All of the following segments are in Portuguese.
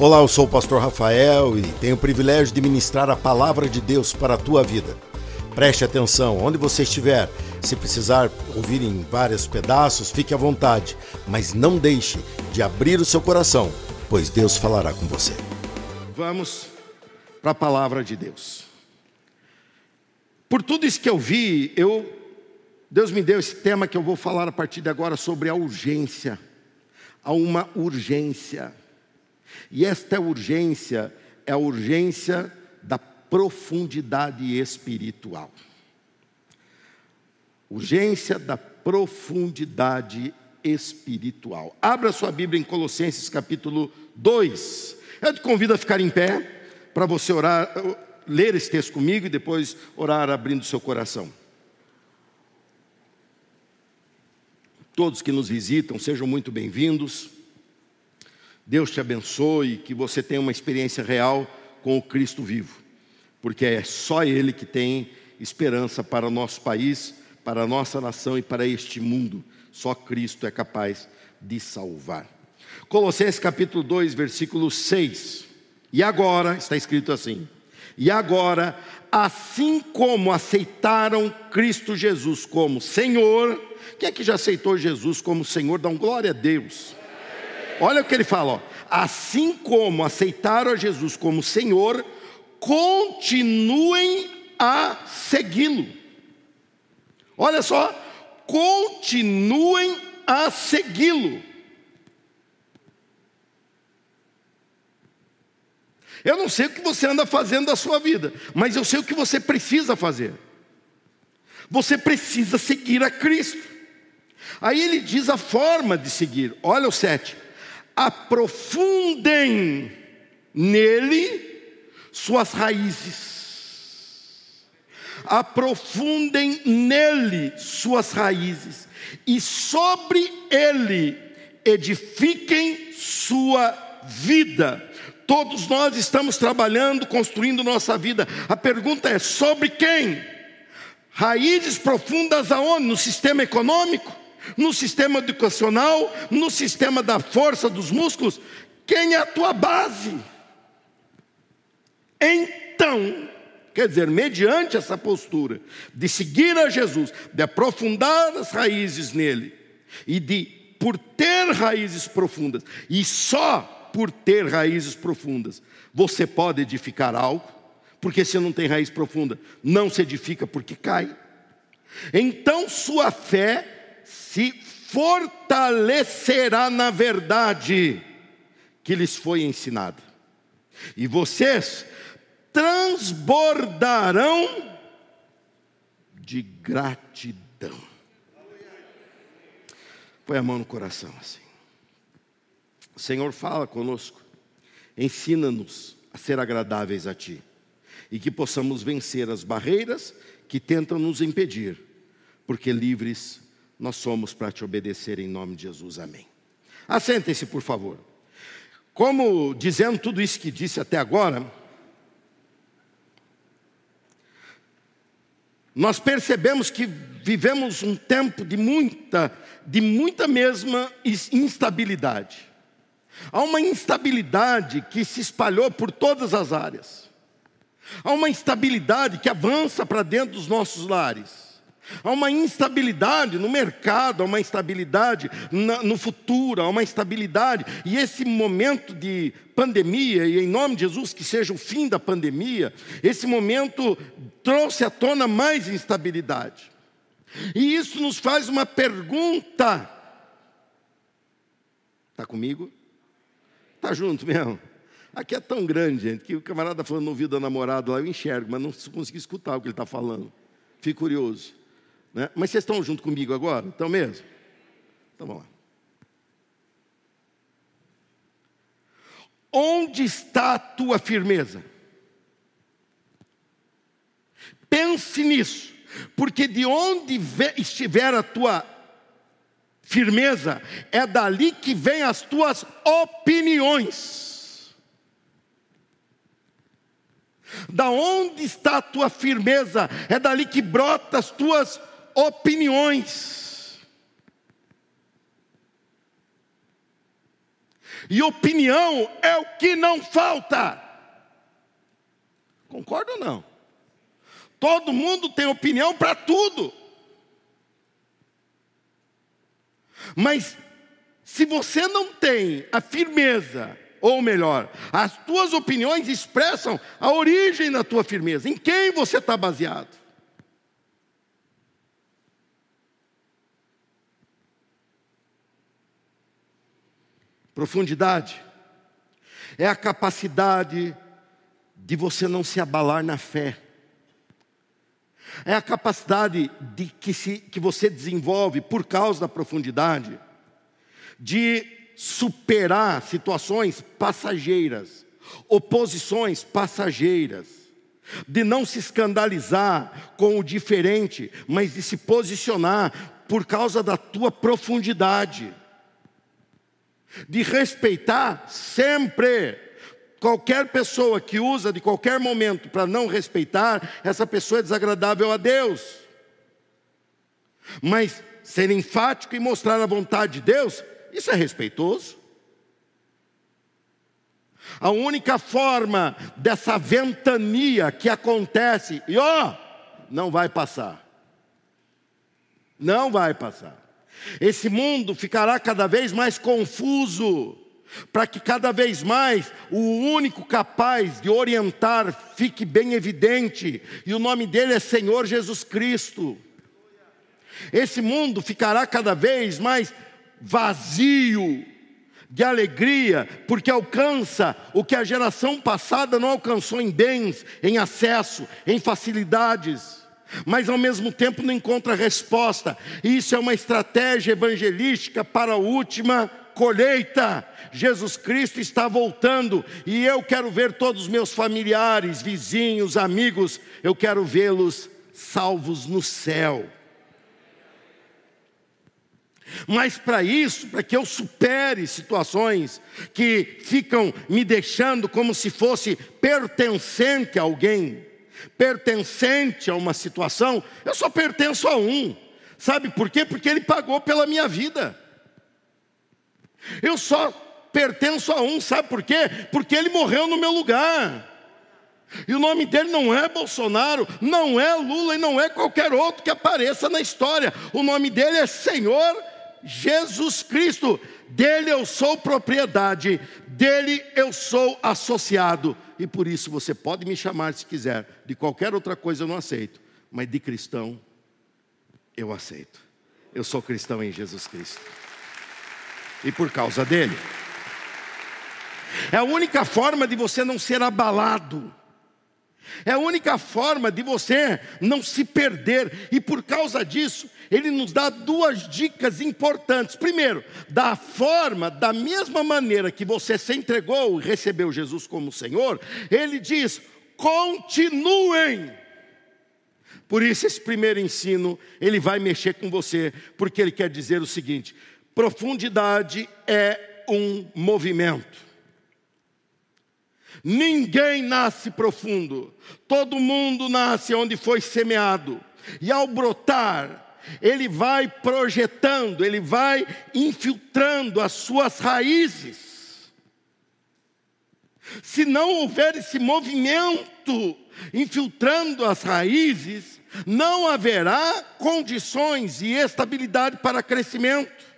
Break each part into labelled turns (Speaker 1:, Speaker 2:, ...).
Speaker 1: Olá, eu sou o pastor Rafael e tenho o privilégio de ministrar a palavra de Deus para a tua vida. Preste atenção, onde você estiver, se precisar ouvir em vários pedaços, fique à vontade, mas não deixe de abrir o seu coração, pois Deus falará com você. Vamos para a palavra de Deus. Por tudo isso que eu vi, eu Deus me deu esse tema que eu vou falar a partir de agora sobre a urgência. Há uma urgência. E esta urgência é a urgência da profundidade espiritual. Urgência da profundidade espiritual. Abra sua Bíblia em Colossenses capítulo 2. Eu te convido a ficar em pé para você orar, ler esse texto comigo e depois orar abrindo seu coração. Todos que nos visitam, sejam muito bem-vindos. Deus te abençoe, que você tenha uma experiência real com o Cristo vivo, porque é só Ele que tem esperança para o nosso país, para a nossa nação e para este mundo. Só Cristo é capaz de salvar. Colossenses capítulo 2, versículo 6. E agora, está escrito assim: E agora, assim como aceitaram Cristo Jesus como Senhor, quem é que já aceitou Jesus como Senhor? Dá um glória a Deus. Olha o que ele fala, ó. assim como aceitaram a Jesus como Senhor, continuem a segui-lo. Olha só, continuem a segui-lo. Eu não sei o que você anda fazendo da sua vida, mas eu sei o que você precisa fazer. Você precisa seguir a Cristo. Aí ele diz a forma de seguir. Olha o 7 aprofundem nele suas raízes. Aprofundem nele suas raízes, e sobre ele edifiquem sua vida. Todos nós estamos trabalhando, construindo nossa vida. A pergunta é: sobre quem? Raízes profundas aonde? No sistema econômico? No sistema educacional, no sistema da força dos músculos, quem é a tua base? Então, quer dizer, mediante essa postura de seguir a Jesus, de aprofundar as raízes nele e de por ter raízes profundas, e só por ter raízes profundas, você pode edificar algo, porque se não tem raiz profunda, não se edifica porque cai. Então sua fé se fortalecerá na verdade que lhes foi ensinada. E vocês transbordarão de gratidão. Põe a mão no coração assim. O Senhor fala conosco, ensina-nos a ser agradáveis a Ti e que possamos vencer as barreiras que tentam nos impedir, porque livres nós somos para te obedecer em nome de Jesus. Amém. Assentem-se, por favor. Como dizendo tudo isso que disse até agora, nós percebemos que vivemos um tempo de muita, de muita mesma instabilidade. Há uma instabilidade que se espalhou por todas as áreas. Há uma instabilidade que avança para dentro dos nossos lares. Há uma instabilidade no mercado, há uma instabilidade no futuro, há uma instabilidade. E esse momento de pandemia, e em nome de Jesus que seja o fim da pandemia, esse momento trouxe à tona mais instabilidade. E isso nos faz uma pergunta. Está comigo? Está junto mesmo? Aqui é tão grande, gente, que o camarada falando no ouvido da namorada lá, eu enxergo, mas não consigo escutar o que ele está falando. Fico curioso. Né? Mas vocês estão junto comigo agora? Estão mesmo? Então vamos lá. Onde está a tua firmeza? Pense nisso, porque de onde estiver a tua firmeza, é dali que vem as tuas opiniões. Da onde está a tua firmeza, é dali que brota as tuas opiniões. E opinião é o que não falta. Concorda ou não? Todo mundo tem opinião para tudo. Mas se você não tem a firmeza, ou melhor, as tuas opiniões expressam a origem da tua firmeza, em quem você está baseado. Profundidade é a capacidade de você não se abalar na fé. É a capacidade de que, se, que você desenvolve por causa da profundidade de superar situações passageiras, oposições passageiras, de não se escandalizar com o diferente, mas de se posicionar por causa da tua profundidade de respeitar sempre. Qualquer pessoa que usa de qualquer momento para não respeitar, essa pessoa é desagradável a Deus. Mas ser enfático e mostrar a vontade de Deus, isso é respeitoso. A única forma dessa ventania que acontece, e ó, não vai passar. Não vai passar. Esse mundo ficará cada vez mais confuso, para que cada vez mais o único capaz de orientar fique bem evidente, e o nome dele é Senhor Jesus Cristo. Esse mundo ficará cada vez mais vazio de alegria, porque alcança o que a geração passada não alcançou em bens, em acesso, em facilidades mas ao mesmo tempo não encontra resposta. Isso é uma estratégia evangelística para a última colheita. Jesus Cristo está voltando e eu quero ver todos os meus familiares, vizinhos, amigos, eu quero vê-los salvos no céu. Mas para isso, para que eu supere situações que ficam me deixando como se fosse pertencente a alguém, pertencente a uma situação, eu só pertenço a um. Sabe por quê? Porque ele pagou pela minha vida. Eu só pertenço a um, sabe por quê? Porque ele morreu no meu lugar. E o nome dele não é Bolsonaro, não é Lula e não é qualquer outro que apareça na história. O nome dele é Senhor Jesus Cristo. Dele eu sou propriedade, dele eu sou associado e por isso você pode me chamar se quiser. De qualquer outra coisa eu não aceito, mas de cristão eu aceito. Eu sou cristão em Jesus Cristo. E por causa dele. É a única forma de você não ser abalado. É a única forma de você não se perder, e por causa disso, ele nos dá duas dicas importantes. Primeiro, da forma, da mesma maneira que você se entregou e recebeu Jesus como Senhor, ele diz: continuem. Por isso, esse primeiro ensino, ele vai mexer com você, porque ele quer dizer o seguinte: profundidade é um movimento. Ninguém nasce profundo, todo mundo nasce onde foi semeado, e ao brotar, ele vai projetando, ele vai infiltrando as suas raízes. Se não houver esse movimento infiltrando as raízes, não haverá condições e estabilidade para crescimento.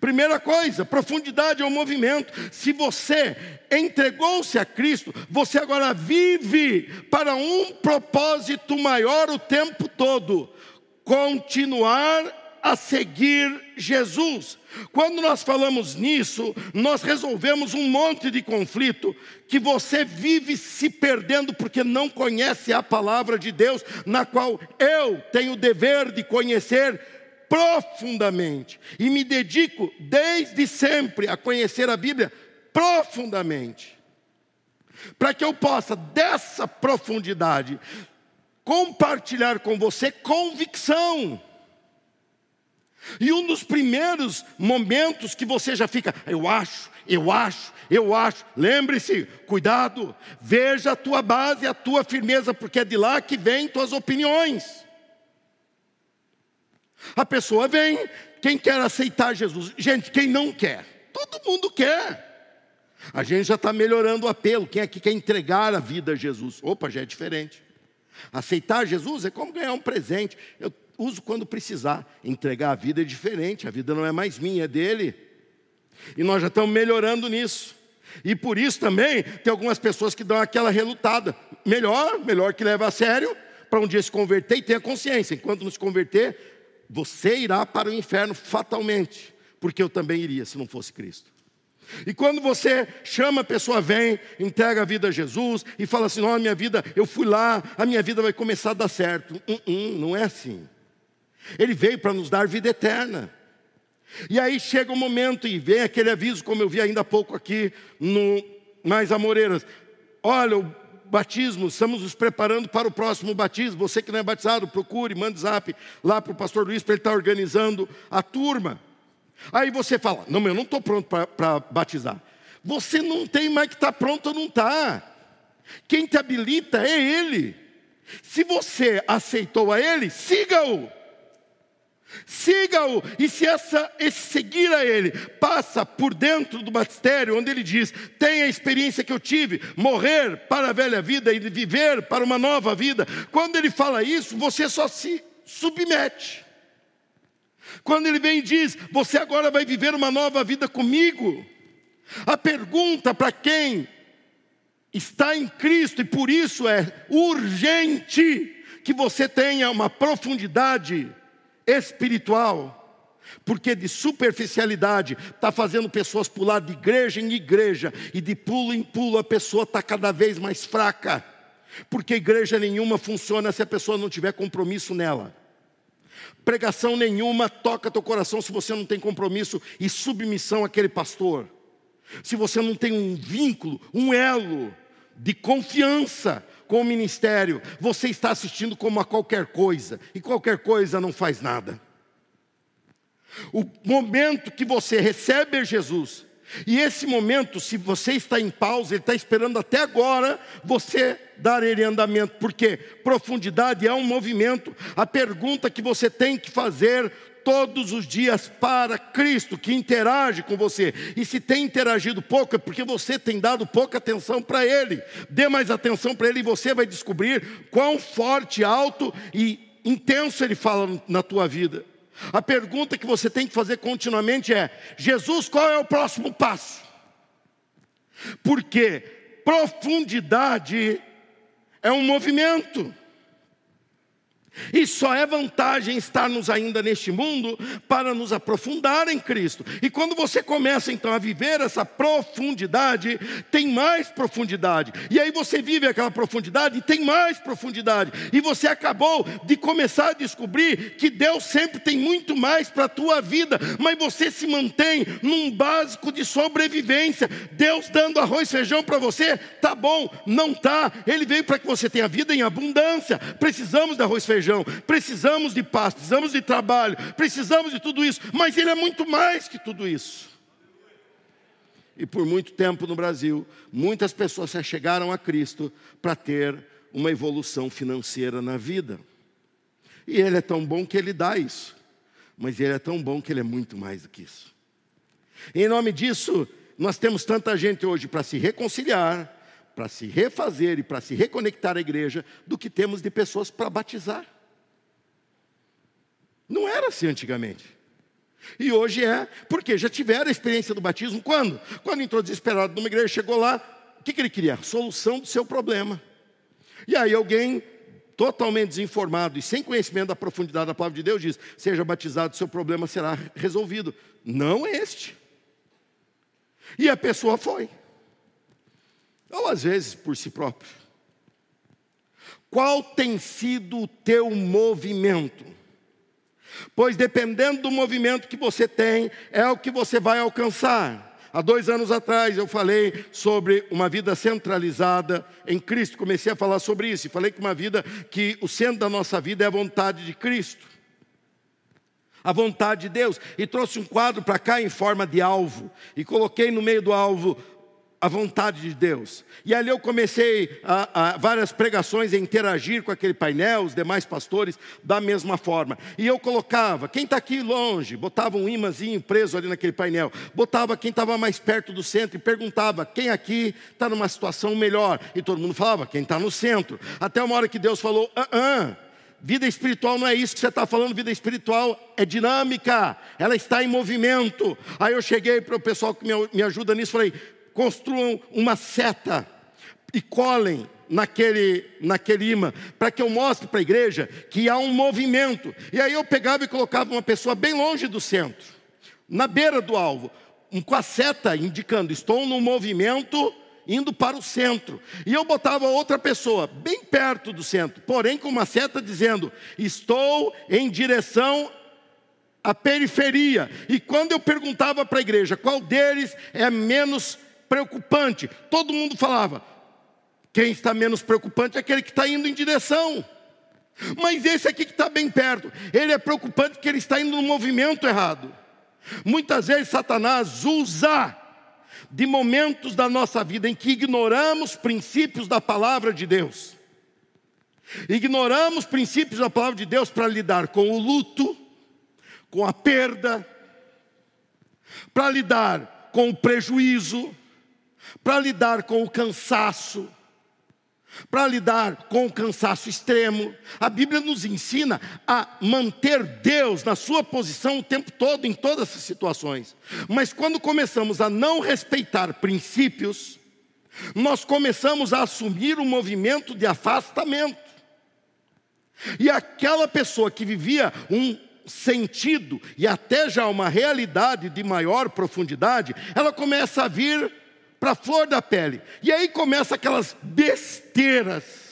Speaker 1: Primeira coisa, profundidade é o movimento. Se você entregou-se a Cristo, você agora vive para um propósito maior o tempo todo: continuar a seguir Jesus. Quando nós falamos nisso, nós resolvemos um monte de conflito que você vive se perdendo porque não conhece a palavra de Deus, na qual eu tenho o dever de conhecer profundamente e me dedico desde sempre a conhecer a Bíblia profundamente, para que eu possa dessa profundidade compartilhar com você convicção. E um dos primeiros momentos que você já fica, eu acho, eu acho, eu acho. Lembre-se, cuidado, veja a tua base, a tua firmeza, porque é de lá que vêm tuas opiniões. A pessoa vem, quem quer aceitar Jesus? Gente, quem não quer? todo mundo quer. A gente já está melhorando o apelo. Quem aqui quer entregar a vida a Jesus? Opa, já é diferente. Aceitar Jesus é como ganhar um presente. Eu uso quando precisar. Entregar a vida é diferente. A vida não é mais minha, é dele. E nós já estamos melhorando nisso. E por isso também tem algumas pessoas que dão aquela relutada. Melhor, melhor que leve a sério, para um dia se converter e tenha consciência. Enquanto não se converter, você irá para o inferno fatalmente. Porque eu também iria se não fosse Cristo. E quando você chama a pessoa, vem, entrega a vida a Jesus e fala assim: Não, minha vida, eu fui lá, a minha vida vai começar a dar certo. Uh -uh, não é assim. Ele veio para nos dar vida eterna. E aí chega o momento e vem aquele aviso, como eu vi ainda há pouco aqui no Mais Amoreiras. Olha, batismo, estamos nos preparando para o próximo batismo. Você que não é batizado, procure, mande zap lá para o pastor Luiz para ele estar organizando a turma. Aí você fala: Não, eu não estou pronto para batizar. Você não tem mais que estar tá pronto ou não está. Quem te habilita é Ele. Se você aceitou a Ele, siga-o. Siga-o, e se essa, esse seguir a Ele passa por dentro do batistério, onde Ele diz: tenha a experiência que eu tive, morrer para a velha vida e viver para uma nova vida. Quando Ele fala isso, você só se submete. Quando Ele vem e diz: você agora vai viver uma nova vida comigo. A pergunta para quem está em Cristo, e por isso é urgente que você tenha uma profundidade espiritual, porque de superficialidade está fazendo pessoas pular de igreja em igreja, e de pulo em pulo a pessoa está cada vez mais fraca, porque igreja nenhuma funciona se a pessoa não tiver compromisso nela. Pregação nenhuma toca teu coração se você não tem compromisso e submissão àquele pastor. Se você não tem um vínculo, um elo de confiança com o ministério, você está assistindo como a qualquer coisa, e qualquer coisa não faz nada. O momento que você recebe Jesus, e esse momento, se você está em pausa, ele está esperando até agora você dar ele andamento, porque profundidade é um movimento. A pergunta que você tem que fazer todos os dias para Cristo, que interage com você. E se tem interagido pouco, é porque você tem dado pouca atenção para Ele. Dê mais atenção para Ele e você vai descobrir quão forte, alto e intenso Ele fala na tua vida. A pergunta que você tem que fazer continuamente é: Jesus, qual é o próximo passo? Porque profundidade é um movimento. E só é vantagem estarmos ainda neste mundo para nos aprofundar em Cristo. E quando você começa então a viver essa profundidade, tem mais profundidade. E aí você vive aquela profundidade e tem mais profundidade. E você acabou de começar a descobrir que Deus sempre tem muito mais para a tua vida, mas você se mantém num básico de sobrevivência. Deus dando arroz e feijão para você, tá bom, não tá. Ele veio para que você tenha vida em abundância. Precisamos de arroz e feijão feijão, precisamos de paz, precisamos de trabalho, precisamos de tudo isso, mas Ele é muito mais que tudo isso. E por muito tempo no Brasil, muitas pessoas se chegaram a Cristo para ter uma evolução financeira na vida. E Ele é tão bom que Ele dá isso, mas Ele é tão bom que Ele é muito mais do que isso. Em nome disso, nós temos tanta gente hoje para se reconciliar, para se refazer e para se reconectar à igreja, do que temos de pessoas para batizar. Não era assim antigamente. E hoje é, porque já tiveram a experiência do batismo quando? Quando entrou desesperado numa igreja, chegou lá, o que, que ele queria? Solução do seu problema. E aí alguém totalmente desinformado e sem conhecimento da profundidade da palavra de Deus diz: seja batizado, seu problema será resolvido. Não este. E a pessoa foi. Ou às vezes por si próprio. Qual tem sido o teu movimento? Pois dependendo do movimento que você tem, é o que você vai alcançar. Há dois anos atrás eu falei sobre uma vida centralizada em Cristo. Comecei a falar sobre isso. E falei que uma vida que o centro da nossa vida é a vontade de Cristo. A vontade de Deus. E trouxe um quadro para cá em forma de alvo. E coloquei no meio do alvo a vontade de Deus. E ali eu comecei a, a, várias pregações a interagir com aquele painel, os demais pastores, da mesma forma. E eu colocava, quem está aqui longe, botava um imãzinho preso ali naquele painel, botava quem estava mais perto do centro e perguntava, quem aqui está numa situação melhor? E todo mundo falava, quem está no centro. Até uma hora que Deus falou, ah, ah Vida espiritual não é isso que você está falando, vida espiritual é dinâmica, ela está em movimento. Aí eu cheguei para o pessoal que me ajuda nisso, falei: construam uma seta e colhem naquele, naquele imã, para que eu mostre para a igreja que há um movimento. E aí eu pegava e colocava uma pessoa bem longe do centro, na beira do alvo, com a seta indicando: estou no movimento indo para o centro. E eu botava outra pessoa bem perto do centro, porém com uma seta dizendo: estou em direção à periferia. E quando eu perguntava para a igreja qual deles é menos preocupante. Todo mundo falava: quem está menos preocupante é aquele que está indo em direção. Mas esse aqui que está bem perto, ele é preocupante porque ele está indo no movimento errado. Muitas vezes Satanás usa de momentos da nossa vida em que ignoramos princípios da palavra de Deus. Ignoramos princípios da palavra de Deus para lidar com o luto, com a perda, para lidar com o prejuízo, para lidar com o cansaço, para lidar com o cansaço extremo. A Bíblia nos ensina a manter Deus na sua posição o tempo todo, em todas as situações. Mas quando começamos a não respeitar princípios, nós começamos a assumir um movimento de afastamento. E aquela pessoa que vivia um sentido e até já uma realidade de maior profundidade, ela começa a vir para a flor da pele. E aí começa aquelas besteiras.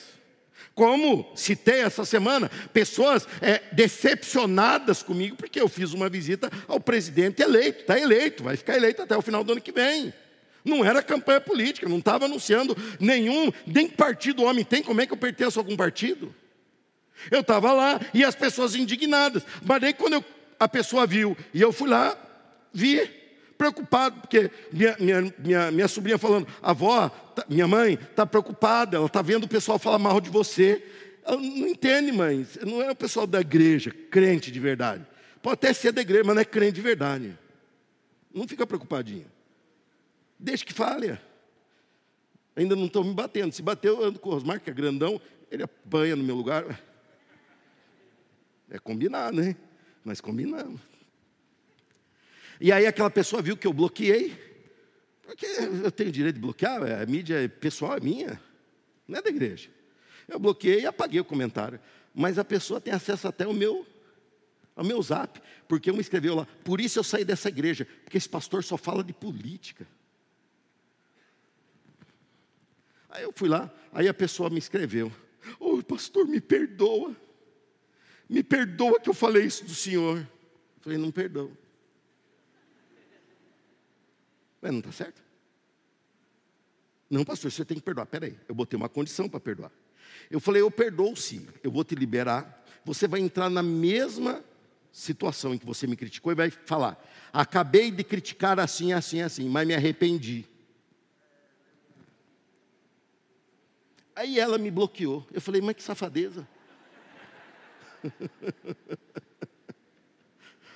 Speaker 1: Como citei essa semana, pessoas é, decepcionadas comigo, porque eu fiz uma visita ao presidente eleito, está eleito, vai ficar eleito até o final do ano que vem. Não era campanha política, não estava anunciando nenhum, nem partido o homem tem, como é que eu pertenço a algum partido? Eu estava lá e as pessoas indignadas, mas daí quando eu, a pessoa viu e eu fui lá, vi, preocupado, porque minha, minha, minha, minha sobrinha falando, avó, tá, minha mãe está preocupada, ela está vendo o pessoal falar mal de você. Ela não entende, mãe, não é o pessoal da igreja, crente de verdade. Pode até ser da igreja, mas não é crente de verdade. Não fica preocupadinha. Deixa que falha. Ainda não estão me batendo. Se bateu, eu ando com o Osmar, que é grandão, ele apanha no meu lugar. É combinado, né? Mas combinamos. E aí aquela pessoa viu que eu bloqueei, porque eu tenho direito de bloquear, a mídia pessoal é minha, não é da igreja. Eu bloqueei e apaguei o comentário. Mas a pessoa tem acesso até ao meu, ao meu zap, porque um escreveu lá, por isso eu saí dessa igreja, porque esse pastor só fala de política. Aí eu fui lá, aí a pessoa me escreveu, ô oh, pastor, me perdoa. Me perdoa que eu falei isso do senhor. Eu falei, não perdoa. Mas não está certo? Não, pastor, você tem que perdoar. Peraí, eu botei uma condição para perdoar. Eu falei, eu perdoo sim, eu vou te liberar. Você vai entrar na mesma situação em que você me criticou e vai falar: acabei de criticar assim, assim, assim, mas me arrependi. Aí ela me bloqueou. Eu falei, mas que safadeza.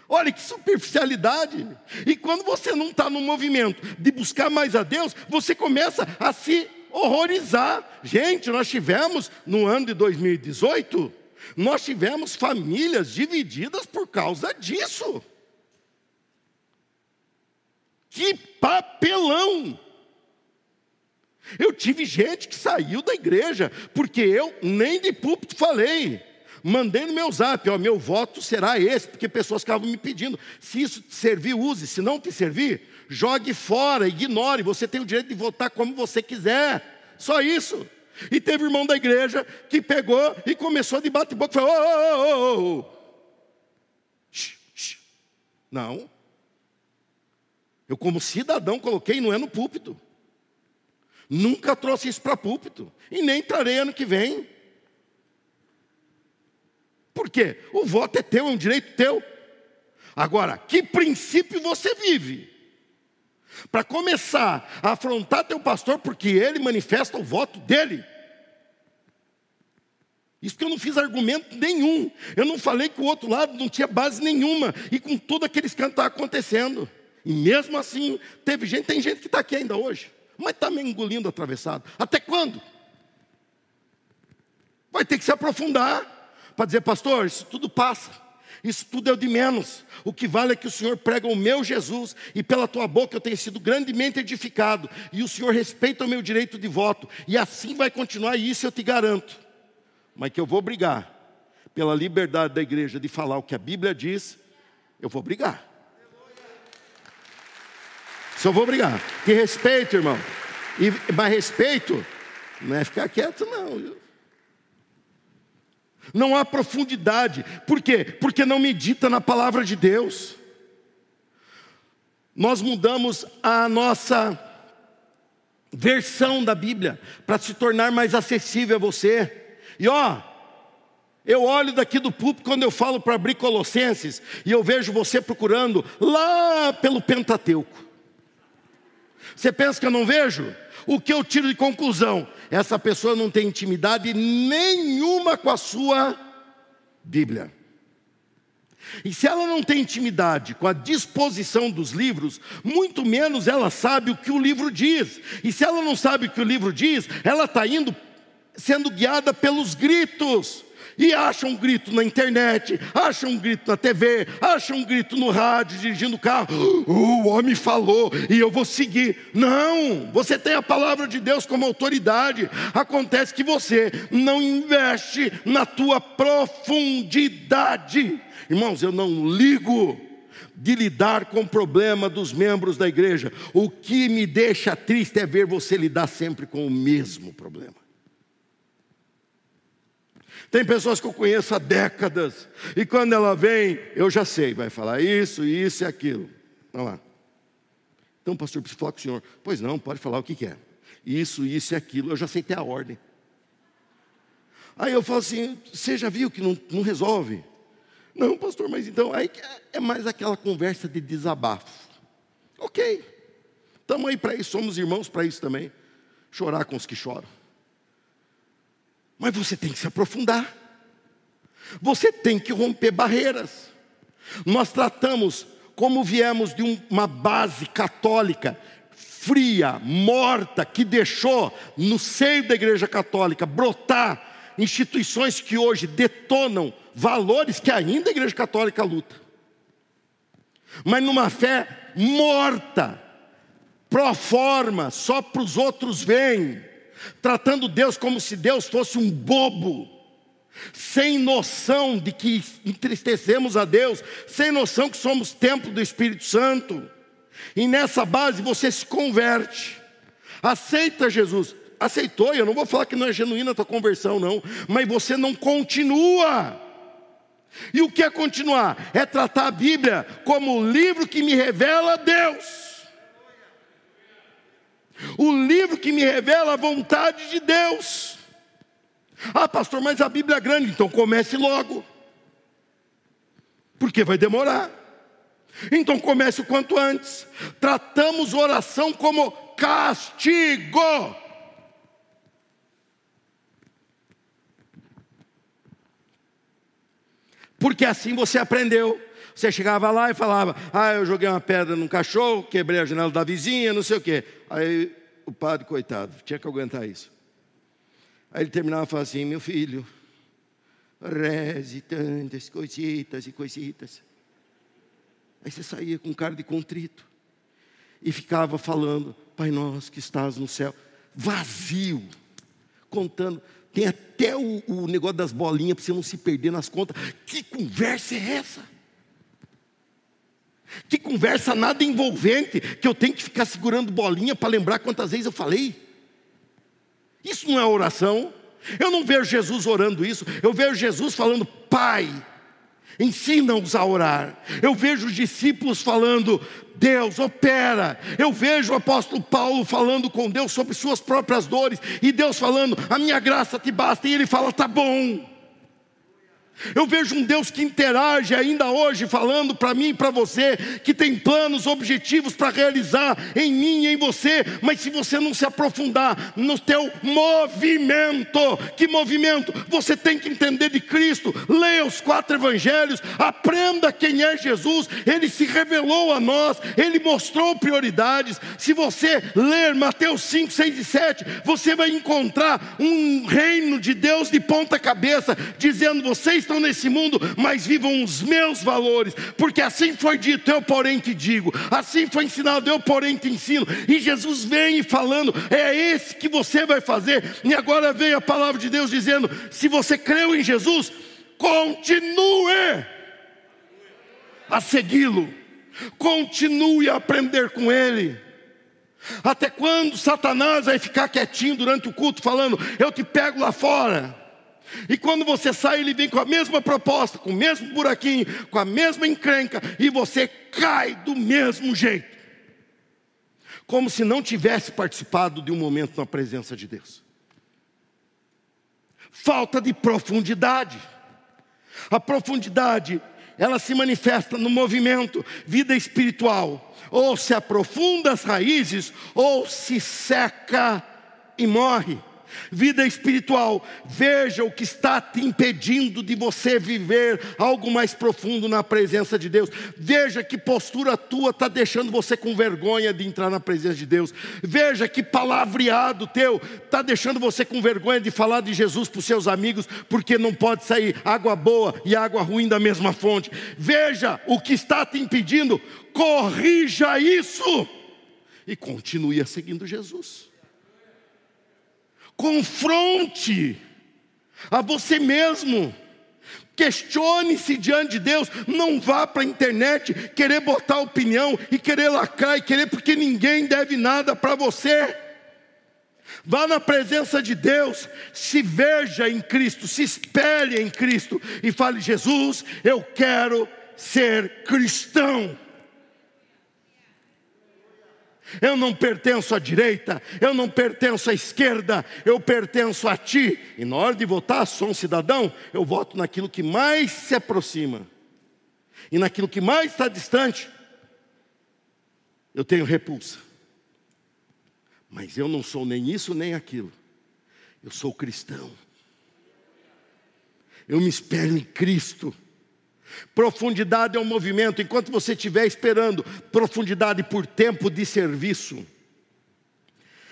Speaker 1: Olha que superficialidade. E quando você não está no movimento de buscar mais a Deus, você começa a se horrorizar. Gente, nós tivemos no ano de 2018, nós tivemos famílias divididas por causa disso. Que papelão! Eu tive gente que saiu da igreja, porque eu nem de púlpito falei. Mandei no meu zap, ó, meu voto será esse, porque pessoas ficavam me pedindo. Se isso te servir, use. Se não te servir, jogue fora, ignore. Você tem o direito de votar como você quiser. Só isso. E teve irmão da igreja que pegou e começou a debater boca falou: ô, ô, ô, ô. Não. Eu, como cidadão, coloquei, não é no púlpito. Nunca trouxe isso para púlpito. E nem trarei ano que vem. Por quê? O voto é teu, é um direito teu. Agora, que princípio você vive? para começar a afrontar teu pastor, porque ele manifesta o voto dele. Isso que eu não fiz argumento nenhum. Eu não falei que o outro lado não tinha base nenhuma. E com tudo aqueles cantos está acontecendo. E mesmo assim, teve gente, tem gente que está aqui ainda hoje. Mas está me engolindo atravessado. Até quando? Vai ter que se aprofundar. Para dizer, pastor, isso tudo passa. Isso tudo é o de menos. O que vale é que o Senhor prega o meu Jesus e pela tua boca eu tenho sido grandemente edificado. E o Senhor respeita o meu direito de voto. E assim vai continuar, e isso eu te garanto. Mas que eu vou brigar pela liberdade da igreja de falar o que a Bíblia diz, eu vou brigar. Eu vou brigar. Que respeito, irmão. E, mas respeito não é ficar quieto, não. Não há profundidade. Por quê? Porque não medita na palavra de Deus. Nós mudamos a nossa versão da Bíblia para se tornar mais acessível a você. E ó, eu olho daqui do púlpito quando eu falo para abrir Colossenses e eu vejo você procurando lá pelo Pentateuco. Você pensa que eu não vejo? O que eu tiro de conclusão? Essa pessoa não tem intimidade nenhuma com a sua Bíblia. E se ela não tem intimidade com a disposição dos livros, muito menos ela sabe o que o livro diz. E se ela não sabe o que o livro diz, ela está indo sendo guiada pelos gritos. E acha um grito na internet, acha um grito na TV, acha um grito no rádio, dirigindo o carro. Uh, o homem falou e eu vou seguir. Não, você tem a palavra de Deus como autoridade. Acontece que você não investe na tua profundidade. Irmãos, eu não ligo de lidar com o problema dos membros da igreja. O que me deixa triste é ver você lidar sempre com o mesmo problema. Tem pessoas que eu conheço há décadas, e quando ela vem, eu já sei, vai falar isso, isso e aquilo. Vamos lá. Então, pastor, preciso falar com o senhor. Pois não, pode falar o que quer. Isso, isso e aquilo, eu já aceitei a ordem. Aí eu falo assim: você já viu que não, não resolve? Não, pastor, mas então, aí é mais aquela conversa de desabafo. Ok, estamos aí para isso, somos irmãos para isso também. Chorar com os que choram. Mas você tem que se aprofundar. Você tem que romper barreiras. Nós tratamos como viemos de uma base católica fria, morta, que deixou no seio da Igreja Católica brotar instituições que hoje detonam valores que ainda a Igreja Católica luta. Mas numa fé morta, pro forma, só para os outros vêm tratando Deus como se Deus fosse um bobo, sem noção de que entristecemos a Deus, sem noção que somos templo do Espírito Santo. E nessa base você se converte, aceita Jesus, aceitou, eu não vou falar que não é genuína a tua conversão, não, mas você não continua. E o que é continuar? É tratar a Bíblia como o livro que me revela Deus o livro que me revela a vontade de Deus. Ah, pastor, mas a Bíblia é grande, então comece logo, porque vai demorar. Então comece o quanto antes. Tratamos oração como castigo. Porque assim você aprendeu. Você chegava lá e falava: Ah, eu joguei uma pedra num cachorro, quebrei a janela da vizinha, não sei o quê. Aí o padre, coitado, tinha que aguentar isso. Aí ele terminava e falava assim: Meu filho, reze tantas coisitas e coisitas. Aí você saía com cara de contrito e ficava falando: Pai nosso que estás no céu, vazio, contando. Tem até o, o negócio das bolinhas para você não se perder nas contas. Que conversa é essa? Que conversa nada envolvente, que eu tenho que ficar segurando bolinha para lembrar quantas vezes eu falei. Isso não é oração. Eu não vejo Jesus orando isso, eu vejo Jesus falando, Pai, ensina-os a orar. Eu vejo os discípulos falando, Deus opera. Eu vejo o apóstolo Paulo falando com Deus sobre suas próprias dores, e Deus falando, a minha graça te basta, e ele fala, tá bom. Eu vejo um Deus que interage ainda hoje, falando para mim e para você, que tem planos, objetivos para realizar em mim e em você, mas se você não se aprofundar no teu movimento, que movimento? Você tem que entender de Cristo, leia os quatro evangelhos, aprenda quem é Jesus, ele se revelou a nós, ele mostrou prioridades. Se você ler Mateus 5, 6 e 7, você vai encontrar um reino de Deus de ponta cabeça, dizendo: vocês estão nesse mundo, mas vivam os meus valores, porque assim foi dito, eu porém te digo, assim foi ensinado, eu porém te ensino. E Jesus vem falando, é esse que você vai fazer. E agora vem a palavra de Deus dizendo: se você creu em Jesus, continue a segui-lo, continue a aprender com ele. Até quando Satanás vai ficar quietinho durante o culto, falando: Eu te pego lá fora. E quando você sai, ele vem com a mesma proposta, com o mesmo buraquinho, com a mesma encrenca, e você cai do mesmo jeito. Como se não tivesse participado de um momento na presença de Deus. Falta de profundidade. A profundidade, ela se manifesta no movimento, vida espiritual. Ou se aprofunda as raízes, ou se seca e morre vida espiritual, veja o que está te impedindo de você viver algo mais profundo na presença de Deus. Veja que postura tua está deixando você com vergonha de entrar na presença de Deus. Veja que palavreado teu está deixando você com vergonha de falar de Jesus para os seus amigos, porque não pode sair água boa e água ruim da mesma fonte. Veja o que está te impedindo, corrija isso e continue seguindo Jesus confronte a você mesmo. Questione-se diante de Deus, não vá para a internet querer botar opinião e querer lacrar e querer porque ninguém deve nada para você. Vá na presença de Deus, se veja em Cristo, se espelhe em Cristo e fale: Jesus, eu quero ser cristão. Eu não pertenço à direita, eu não pertenço à esquerda, eu pertenço a ti. E na hora de votar, sou um cidadão, eu voto naquilo que mais se aproxima. E naquilo que mais está distante, eu tenho repulsa. Mas eu não sou nem isso nem aquilo. Eu sou cristão. Eu me espelho em Cristo. Profundidade é um movimento, enquanto você estiver esperando profundidade por tempo de serviço,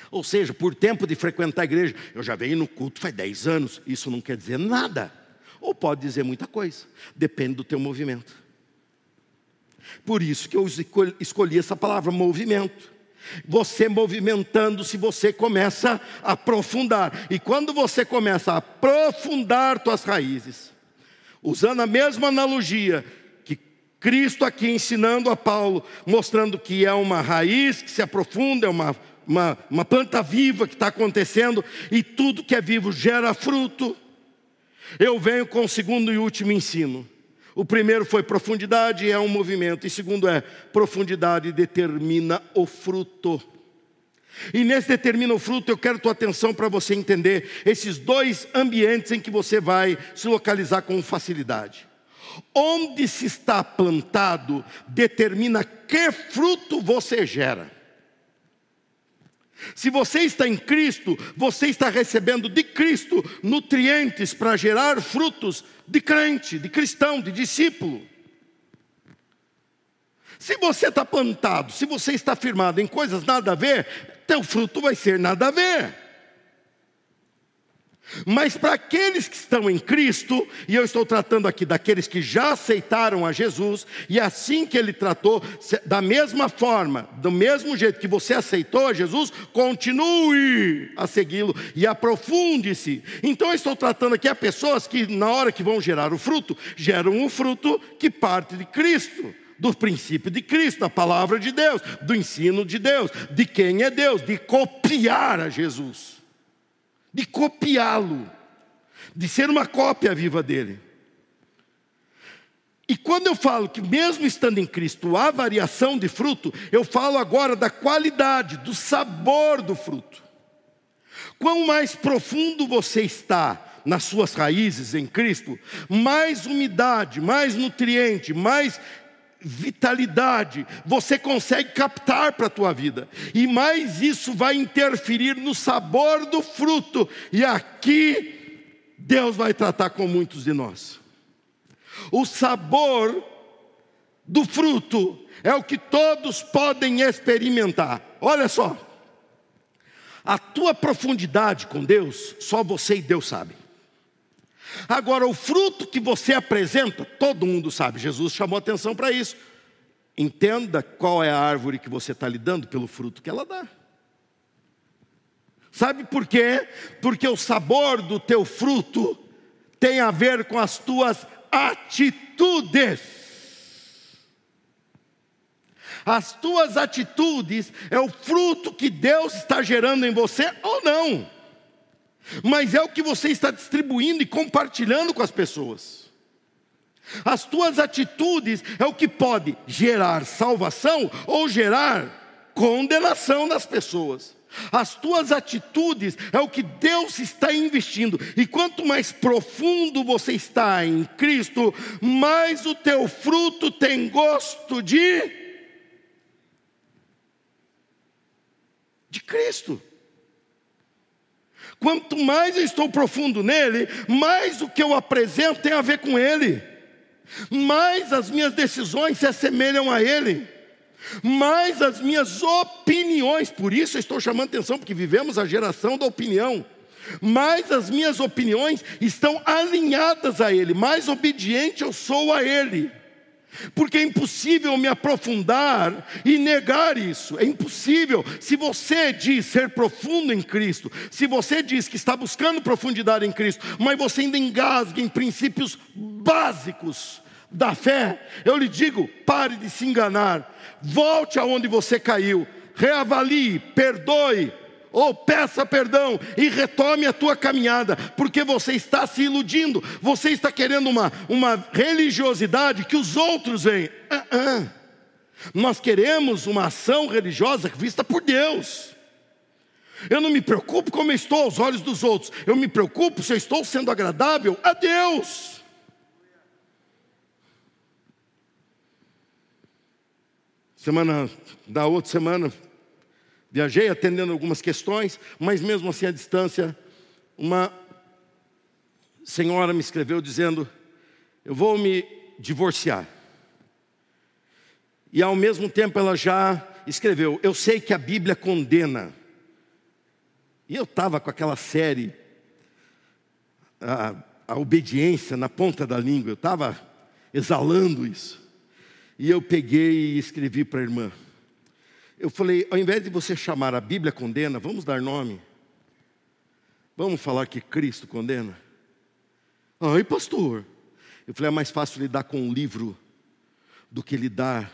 Speaker 1: ou seja, por tempo de frequentar a igreja, eu já venho no culto faz 10 anos, isso não quer dizer nada, ou pode dizer muita coisa, depende do teu movimento. Por isso que eu escolhi essa palavra, movimento. Você movimentando-se, você começa a aprofundar. E quando você começa a aprofundar tuas raízes, usando a mesma analogia que Cristo aqui ensinando a Paulo, mostrando que é uma raiz que se aprofunda, é uma, uma, uma planta viva que está acontecendo, e tudo que é vivo gera fruto. Eu venho com o segundo e último ensino. O primeiro foi profundidade, é um movimento, e segundo é profundidade determina o fruto. E nesse determina o fruto, eu quero tua atenção para você entender esses dois ambientes em que você vai se localizar com facilidade. Onde se está plantado determina que fruto você gera. Se você está em Cristo, você está recebendo de Cristo nutrientes para gerar frutos de crente, de cristão, de discípulo. Se você está plantado, se você está firmado em coisas nada a ver, teu fruto vai ser nada a ver. Mas para aqueles que estão em Cristo, e eu estou tratando aqui daqueles que já aceitaram a Jesus, e assim que ele tratou, da mesma forma, do mesmo jeito que você aceitou a Jesus, continue a segui-lo e aprofunde-se. Então eu estou tratando aqui a pessoas que, na hora que vão gerar o fruto, geram um fruto que parte de Cristo do princípio de Cristo, da palavra de Deus, do ensino de Deus, de quem é Deus, de copiar a Jesus, de copiá-lo, de ser uma cópia viva dele. E quando eu falo que, mesmo estando em Cristo, há variação de fruto, eu falo agora da qualidade, do sabor do fruto. Quão mais profundo você está nas suas raízes em Cristo, mais umidade, mais nutriente, mais vitalidade você consegue captar para a tua vida. E mais isso vai interferir no sabor do fruto. E aqui Deus vai tratar com muitos de nós. O sabor do fruto é o que todos podem experimentar. Olha só. A tua profundidade com Deus, só você e Deus sabem. Agora, o fruto que você apresenta, todo mundo sabe, Jesus chamou atenção para isso. Entenda qual é a árvore que você está lidando pelo fruto que ela dá. Sabe por quê? Porque o sabor do teu fruto tem a ver com as tuas atitudes. As tuas atitudes é o fruto que Deus está gerando em você ou não, mas é o que você está distribuindo e compartilhando com as pessoas. As tuas atitudes é o que pode gerar salvação ou gerar condenação nas pessoas. As tuas atitudes é o que Deus está investindo. E quanto mais profundo você está em Cristo, mais o teu fruto tem gosto de de Cristo. Quanto mais eu estou profundo nele, mais o que eu apresento tem a ver com ele, mais as minhas decisões se assemelham a ele, mais as minhas opiniões, por isso eu estou chamando atenção, porque vivemos a geração da opinião, mais as minhas opiniões estão alinhadas a ele, mais obediente eu sou a ele porque é impossível me aprofundar e negar isso, é impossível. Se você diz ser profundo em Cristo, se você diz que está buscando profundidade em Cristo, mas você ainda engasga em princípios básicos da fé, eu lhe digo: pare de se enganar, volte aonde você caiu, reavalie, perdoe, ou peça perdão e retome a tua caminhada, porque você está se iludindo, você está querendo uma, uma religiosidade que os outros veem. Uh -uh. Nós queremos uma ação religiosa vista por Deus. Eu não me preocupo como eu estou aos olhos dos outros, eu me preocupo se eu estou sendo agradável a Deus. Semana, da outra semana, Viajei atendendo algumas questões, mas mesmo assim à distância, uma senhora me escreveu dizendo: Eu vou me divorciar. E ao mesmo tempo ela já escreveu: Eu sei que a Bíblia condena. E eu estava com aquela série, a, a obediência na ponta da língua, eu estava exalando isso. E eu peguei e escrevi para a irmã: eu falei, ao invés de você chamar a Bíblia condena, vamos dar nome. Vamos falar que Cristo condena? Ai, pastor. Eu falei, é mais fácil lidar com um livro do que lidar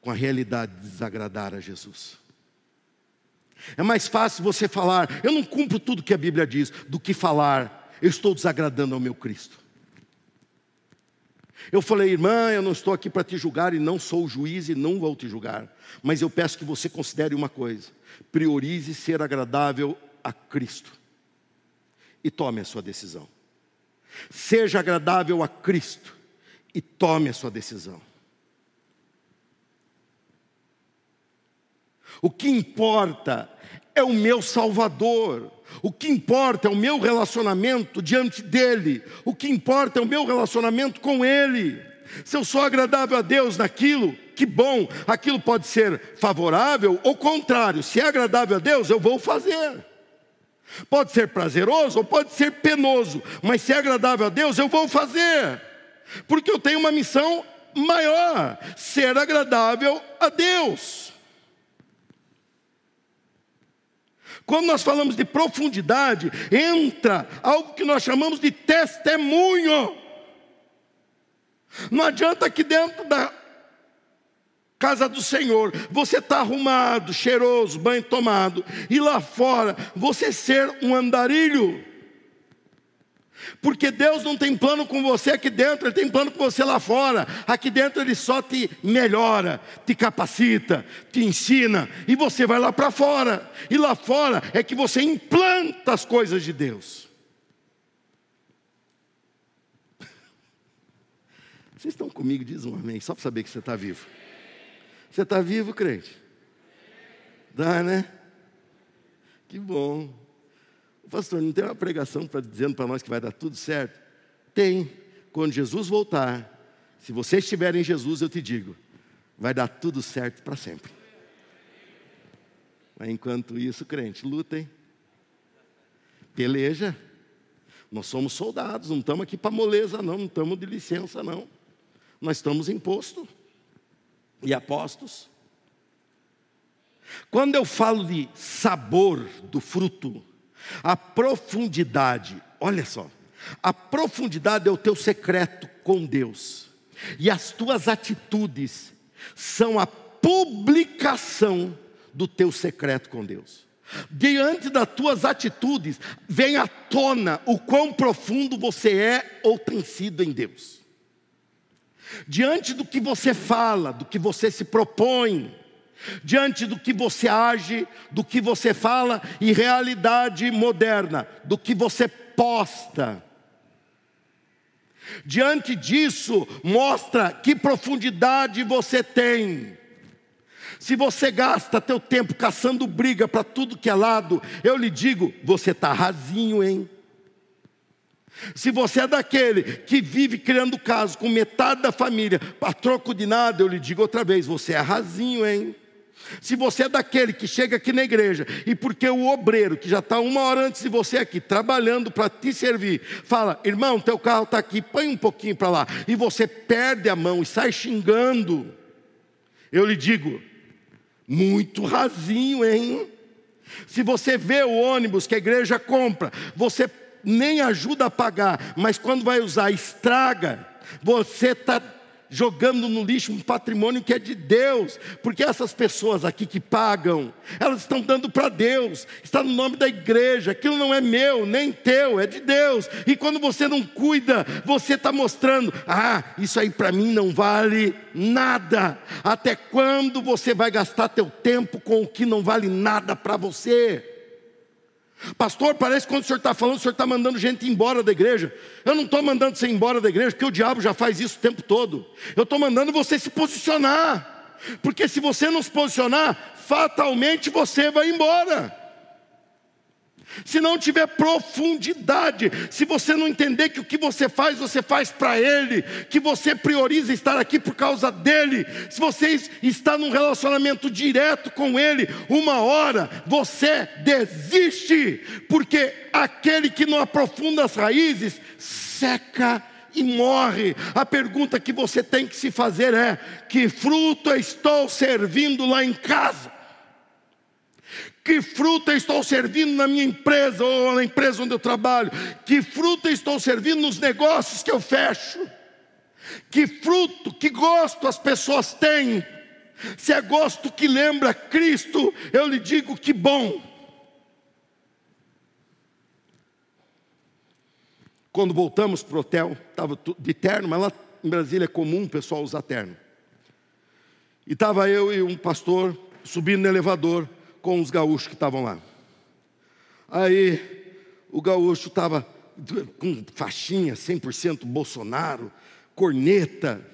Speaker 1: com a realidade de desagradar a Jesus. É mais fácil você falar, eu não cumpro tudo que a Bíblia diz, do que falar, eu estou desagradando ao meu Cristo. Eu falei, irmã, eu não estou aqui para te julgar e não sou juiz e não vou te julgar, mas eu peço que você considere uma coisa: priorize ser agradável a Cristo e tome a sua decisão. Seja agradável a Cristo e tome a sua decisão. O que importa é o meu Salvador. O que importa é o meu relacionamento diante dEle. O que importa é o meu relacionamento com Ele. Se eu sou agradável a Deus naquilo, que bom, aquilo pode ser favorável ou contrário. Se é agradável a Deus, eu vou fazer. Pode ser prazeroso ou pode ser penoso, mas se é agradável a Deus, eu vou fazer. Porque eu tenho uma missão maior: ser agradável a Deus. Quando nós falamos de profundidade, entra algo que nós chamamos de testemunho. Não adianta aqui dentro da casa do Senhor, você está arrumado, cheiroso, banho tomado, e lá fora você ser um andarilho. Porque Deus não tem plano com você aqui dentro, Ele tem plano com você lá fora. Aqui dentro Ele só te melhora, te capacita, te ensina, e você vai lá para fora. E lá fora é que você implanta as coisas de Deus. Vocês estão comigo? Diz um amém, só para saber que você está vivo. Você está vivo, crente? Dá, né? Que bom. Pastor, não tem uma pregação pra, dizendo para nós que vai dar tudo certo? Tem. Quando Jesus voltar, se você estiver em Jesus, eu te digo, vai dar tudo certo para sempre. Mas enquanto isso, crente, lutem, peleja. Nós somos soldados, não estamos aqui para moleza, não, não estamos de licença, não. Nós estamos em posto e apostos. Quando eu falo de sabor do fruto, a profundidade, olha só, a profundidade é o teu secreto com Deus, e as tuas atitudes são a publicação do teu secreto com Deus. Diante das tuas atitudes, vem à tona o quão profundo você é ou tem sido em Deus. Diante do que você fala, do que você se propõe, diante do que você age, do que você fala e realidade moderna, do que você posta. Diante disso, mostra que profundidade você tem. Se você gasta teu tempo caçando briga para tudo que é lado, eu lhe digo, você está rasinho, hein? Se você é daquele que vive criando caso com metade da família, para troco de nada, eu lhe digo outra vez, você é rasinho, hein? Se você é daquele que chega aqui na igreja e porque o obreiro que já está uma hora antes de você aqui trabalhando para te servir, fala, irmão, teu carro está aqui, põe um pouquinho para lá, e você perde a mão e sai xingando, eu lhe digo, muito rasinho, hein? Se você vê o ônibus que a igreja compra, você nem ajuda a pagar, mas quando vai usar, estraga, você está jogando no lixo um patrimônio que é de Deus, porque essas pessoas aqui que pagam, elas estão dando para Deus, está no nome da igreja, aquilo não é meu, nem teu, é de Deus, e quando você não cuida, você está mostrando, ah, isso aí para mim não vale nada, até quando você vai gastar teu tempo com o que não vale nada para você? Pastor, parece que quando o senhor está falando, o senhor está mandando gente embora da igreja. Eu não estou mandando você embora da igreja, porque o diabo já faz isso o tempo todo. Eu estou mandando você se posicionar. Porque se você não se posicionar, fatalmente você vai embora se não tiver profundidade, se você não entender que o que você faz, você faz para Ele, que você prioriza estar aqui por causa dEle, se você está num relacionamento direto com Ele, uma hora você desiste, porque aquele que não aprofunda as raízes seca e morre. A pergunta que você tem que se fazer é: que fruto estou servindo lá em casa? Que fruta estou servindo na minha empresa ou na empresa onde eu trabalho? Que fruta estou servindo nos negócios que eu fecho? Que fruto, que gosto as pessoas têm? Se é gosto que lembra Cristo, eu lhe digo que bom. Quando voltamos para o hotel, estava de terno, mas lá em Brasília é comum o pessoal usar terno. E estava eu e um pastor subindo no elevador com os gaúchos que estavam lá. Aí o gaúcho estava com faixinha 100% Bolsonaro, corneta.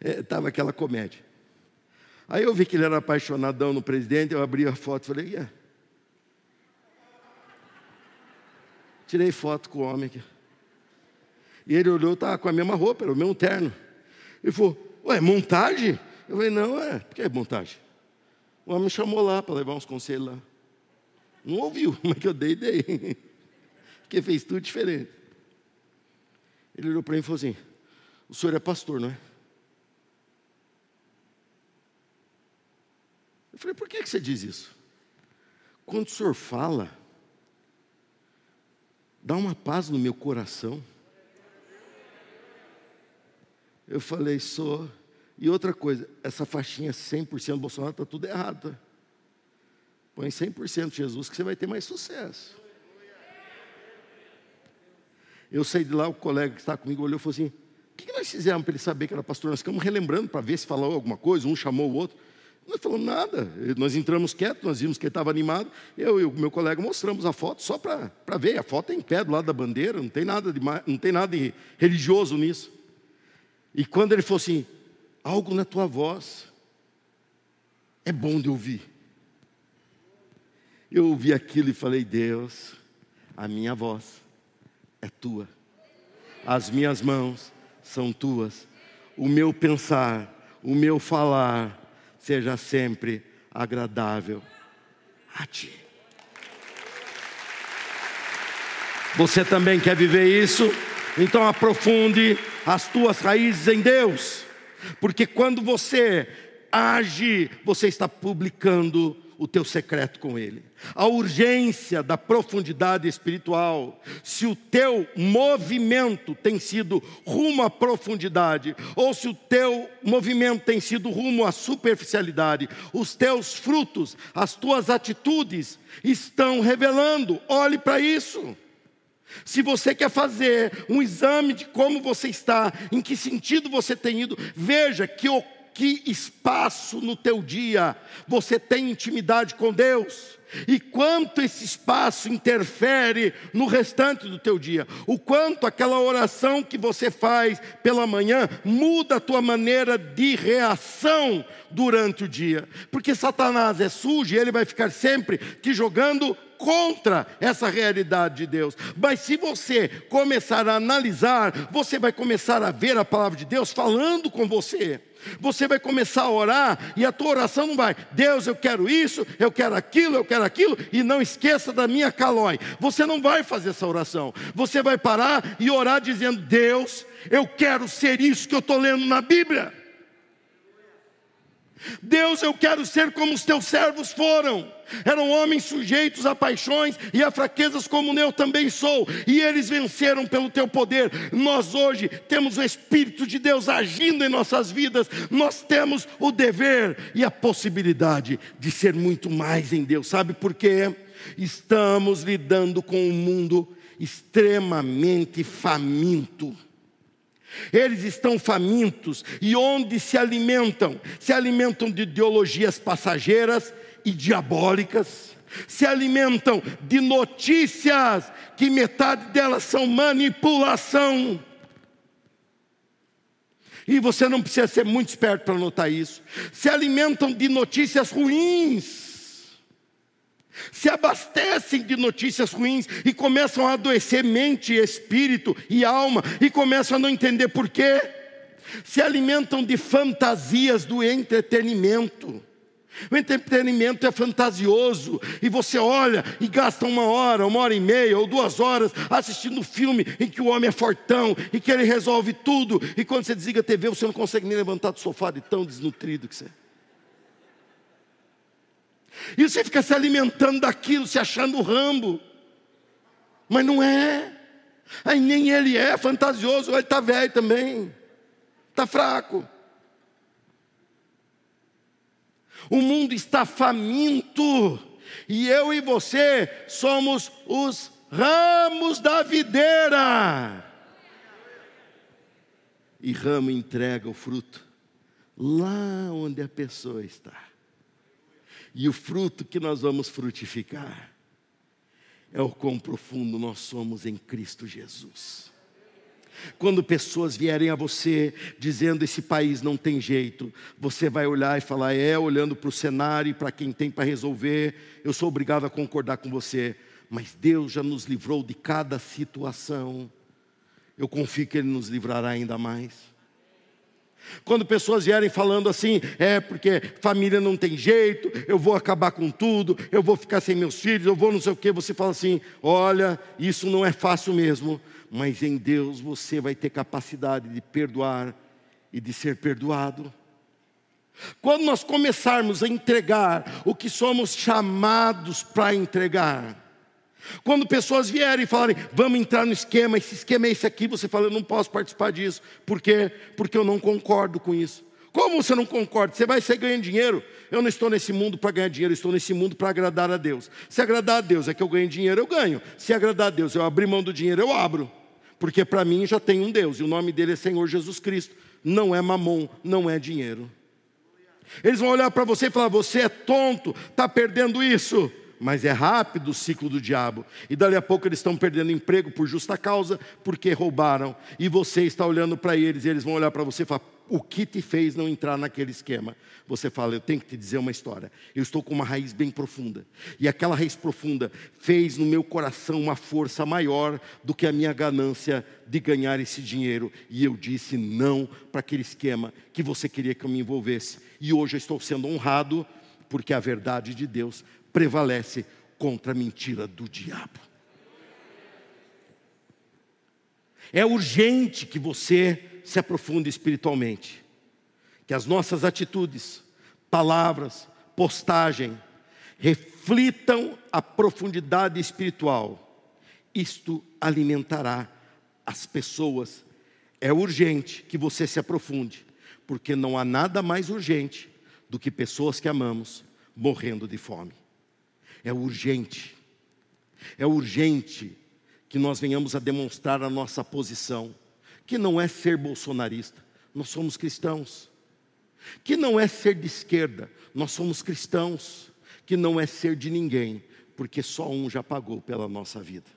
Speaker 1: Estava é, aquela comédia. Aí eu vi que ele era apaixonadão no presidente, eu abri a foto e falei, yeah. Tirei foto com o homem aqui. E ele olhou, estava com a mesma roupa, era o mesmo terno. Ele falou, ué, montagem? Eu falei, não, é, porque é montagem. O homem me chamou lá para levar uns conselhos lá. Não ouviu, mas que eu dei, dei. Porque fez tudo diferente. Ele olhou para mim e falou assim: O senhor é pastor, não é? Eu falei: Por que você diz isso? Quando o senhor fala, dá uma paz no meu coração. Eu falei: Sou. E outra coisa, essa faixinha 100% Bolsonaro está tudo errado. Tá? Põe 100% Jesus que você vai ter mais sucesso. Eu saí de lá, o colega que está comigo olhou e falou assim: o que nós fizemos para ele saber que era pastor? Nós ficamos relembrando para ver se falou alguma coisa, um chamou o outro. Nós falamos nada. Nós entramos quietos, nós vimos que ele estava animado. Eu e o meu colega mostramos a foto só para ver. A foto é em pé do lado da bandeira, não tem nada de, não tem nada de religioso nisso. E quando ele falou assim, algo na tua voz é bom de ouvir. Eu ouvi aquilo e falei, Deus, a minha voz é tua, as minhas mãos são tuas, o meu pensar, o meu falar seja sempre agradável a ti. Você também quer viver isso? Então aprofunde as tuas raízes em Deus, porque quando você age, você está publicando o teu secreto com Ele. A urgência da profundidade espiritual. Se o teu movimento tem sido rumo à profundidade, ou se o teu movimento tem sido rumo à superficialidade, os teus frutos, as tuas atitudes estão revelando. Olhe para isso. Se você quer fazer um exame de como você está, em que sentido você tem ido, veja que que espaço no teu dia você tem intimidade com Deus e quanto esse espaço interfere no restante do teu dia, o quanto aquela oração que você faz pela manhã muda a tua maneira de reação durante o dia, porque Satanás é sujo e ele vai ficar sempre te jogando contra essa realidade de Deus. Mas se você começar a analisar, você vai começar a ver a palavra de Deus falando com você. Você vai começar a orar e a tua oração não vai, Deus, eu quero isso, eu quero aquilo, eu quero aquilo, e não esqueça da minha calói. Você não vai fazer essa oração. Você vai parar e orar dizendo: Deus, eu quero ser isso que eu estou lendo na Bíblia. Deus, eu quero ser como os teus servos foram. Eram homens sujeitos a paixões e a fraquezas, como eu também sou, e eles venceram pelo teu poder. Nós hoje temos o Espírito de Deus agindo em nossas vidas, nós temos o dever e a possibilidade de ser muito mais em Deus. Sabe por quê? Estamos lidando com um mundo extremamente faminto. Eles estão famintos e onde se alimentam? Se alimentam de ideologias passageiras e diabólicas, se alimentam de notícias que metade delas são manipulação. E você não precisa ser muito esperto para notar isso. Se alimentam de notícias ruins se abastecem de notícias ruins e começam a adoecer mente, espírito e alma e começam a não entender por quê. Se alimentam de fantasias do entretenimento. O entretenimento é fantasioso e você olha e gasta uma hora, uma hora e meia ou duas horas assistindo um filme em que o homem é fortão e que ele resolve tudo. E quando você desliga a TV, você não consegue nem levantar do sofá de tão desnutrido que você é. E você fica se alimentando daquilo, se achando rambo. Mas não é. Aí nem ele é fantasioso, ele está velho também. Está fraco. O mundo está faminto. E eu e você somos os ramos da videira. E ramo entrega o fruto lá onde a pessoa está. E o fruto que nós vamos frutificar é o quão profundo nós somos em Cristo Jesus. Quando pessoas vierem a você dizendo esse país não tem jeito, você vai olhar e falar, é, olhando para o cenário e para quem tem para resolver, eu sou obrigado a concordar com você, mas Deus já nos livrou de cada situação, eu confio que Ele nos livrará ainda mais. Quando pessoas vierem falando assim, é porque família não tem jeito, eu vou acabar com tudo, eu vou ficar sem meus filhos, eu vou não sei o que, você fala assim: olha, isso não é fácil mesmo, mas em Deus você vai ter capacidade de perdoar e de ser perdoado. Quando nós começarmos a entregar o que somos chamados para entregar, quando pessoas vierem e falarem, vamos entrar no esquema, esse esquema é esse aqui, você fala, eu não posso participar disso. Por quê? Porque eu não concordo com isso. Como você não concorda? Você vai ser ganhando dinheiro. Eu não estou nesse mundo para ganhar dinheiro, eu estou nesse mundo para agradar a Deus. Se agradar a Deus é que eu ganho dinheiro, eu ganho. Se agradar a Deus, eu abrir mão do dinheiro, eu abro. Porque para mim já tem um Deus, e o nome dele é Senhor Jesus Cristo. Não é mamon, não é dinheiro. Eles vão olhar para você e falar: você é tonto, está perdendo isso. Mas é rápido o ciclo do diabo. E dali a pouco eles estão perdendo emprego por justa causa, porque roubaram. E você está olhando para eles, e eles vão olhar para você e falar: o que te fez não entrar naquele esquema? Você fala, eu tenho que te dizer uma história. Eu estou com uma raiz bem profunda. E aquela raiz profunda fez no meu coração uma força maior do que a minha ganância de ganhar esse dinheiro. E eu disse não para aquele esquema que você queria que eu me envolvesse. E hoje eu estou sendo honrado porque a verdade de Deus prevalece contra a mentira do diabo. É urgente que você se aprofunde espiritualmente, que as nossas atitudes, palavras, postagem reflitam a profundidade espiritual. Isto alimentará as pessoas. É urgente que você se aprofunde, porque não há nada mais urgente do que pessoas que amamos morrendo de fome. É urgente. É urgente que nós venhamos a demonstrar a nossa posição, que não é ser bolsonarista, nós somos cristãos. Que não é ser de esquerda, nós somos cristãos. Que não é ser de ninguém, porque só um já pagou pela nossa vida.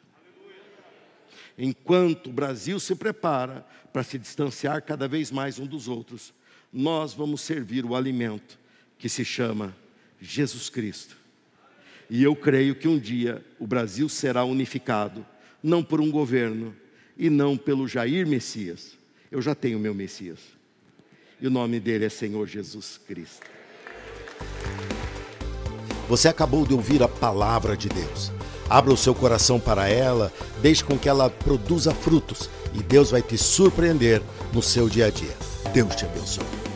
Speaker 1: Enquanto o Brasil se prepara para se distanciar cada vez mais um dos outros, nós vamos servir o alimento que se chama Jesus Cristo. E eu creio que um dia o Brasil será unificado, não por um governo e não pelo Jair Messias. Eu já tenho meu Messias. E o nome dele é Senhor Jesus Cristo.
Speaker 2: Você acabou de ouvir a palavra de Deus. Abra o seu coração para ela, deixe com que ela produza frutos e Deus vai te surpreender no seu dia a dia. Deus te abençoe.